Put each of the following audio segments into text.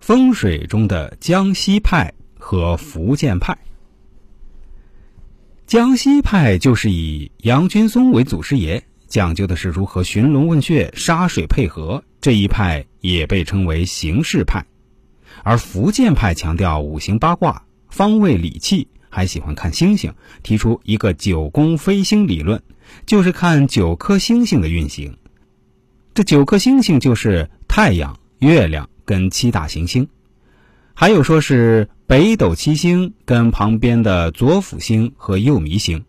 风水中的江西派和福建派。江西派就是以杨君松为祖师爷，讲究的是如何寻龙问穴、沙水配合。这一派也被称为形式派。而福建派强调五行八卦、方位理气，还喜欢看星星，提出一个九宫飞星理论，就是看九颗星星的运行。这九颗星星就是太阳、月亮跟七大行星，还有说是北斗七星跟旁边的左辅星和右弥星。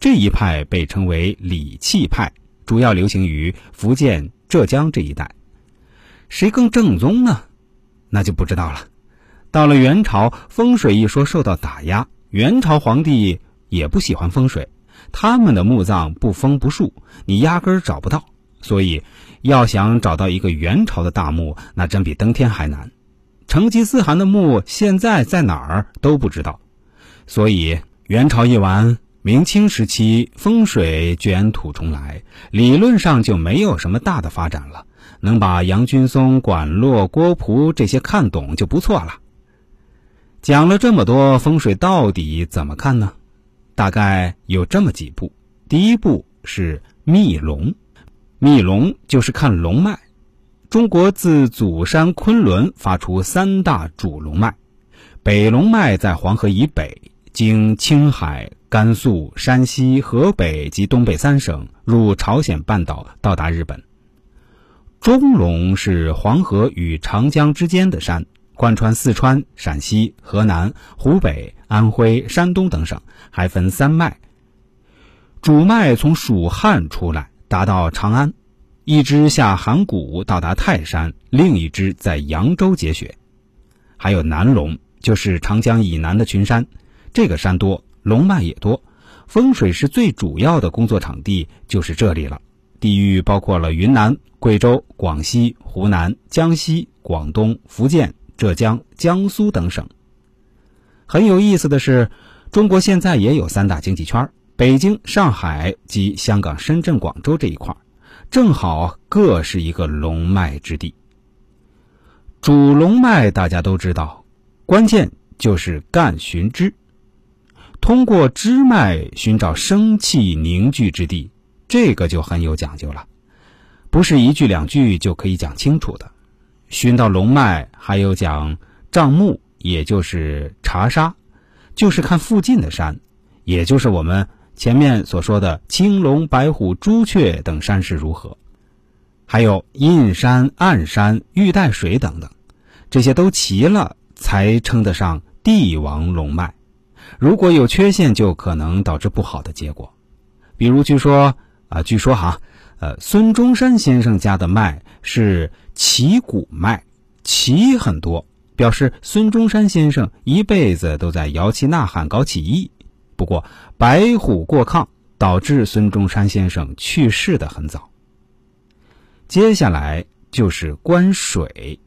这一派被称为理气派，主要流行于福建、浙江这一带。谁更正宗呢？那就不知道了。到了元朝，风水一说受到打压，元朝皇帝也不喜欢风水，他们的墓葬不封不树，你压根儿找不到。所以，要想找到一个元朝的大墓，那真比登天还难。成吉思汗的墓现在在哪儿都不知道。所以，元朝一完，明清时期风水卷土重来，理论上就没有什么大的发展了。能把杨君松、管洛、郭璞这些看懂就不错了。讲了这么多，风水到底怎么看呢？大概有这么几步。第一步是密龙，密龙就是看龙脉。中国自祖山昆仑发出三大主龙脉，北龙脉在黄河以北，经青海、甘肃、山西、河北及东北三省，入朝鲜半岛，到达日本。中龙是黄河与长江之间的山，贯穿四川、陕西、河南、湖北、安徽、山东等省，还分三脉。主脉从蜀汉出来，达到长安，一支下函谷到达泰山，另一支在扬州结雪。还有南龙，就是长江以南的群山，这个山多，龙脉也多，风水师最主要的工作场地就是这里了。地域包括了云南、贵州、广西、湖南、江西、广东、福建、浙江、江苏等省。很有意思的是，中国现在也有三大经济圈儿：北京、上海及香港、深圳、广州这一块，正好各是一个龙脉之地。主龙脉大家都知道，关键就是干寻支，通过支脉寻找生气凝聚之地。这个就很有讲究了，不是一句两句就可以讲清楚的。寻到龙脉，还有讲账目，也就是查沙，就是看附近的山，也就是我们前面所说的青龙、白虎、朱雀等山势如何，还有阴山、暗山、玉带水等等，这些都齐了，才称得上帝王龙脉。如果有缺陷，就可能导致不好的结果。比如，据说。啊，据说哈，呃，孙中山先生家的脉是旗鼓脉，旗很多，表示孙中山先生一辈子都在摇旗呐喊搞起义。不过白虎过亢，导致孙中山先生去世的很早。接下来就是关水。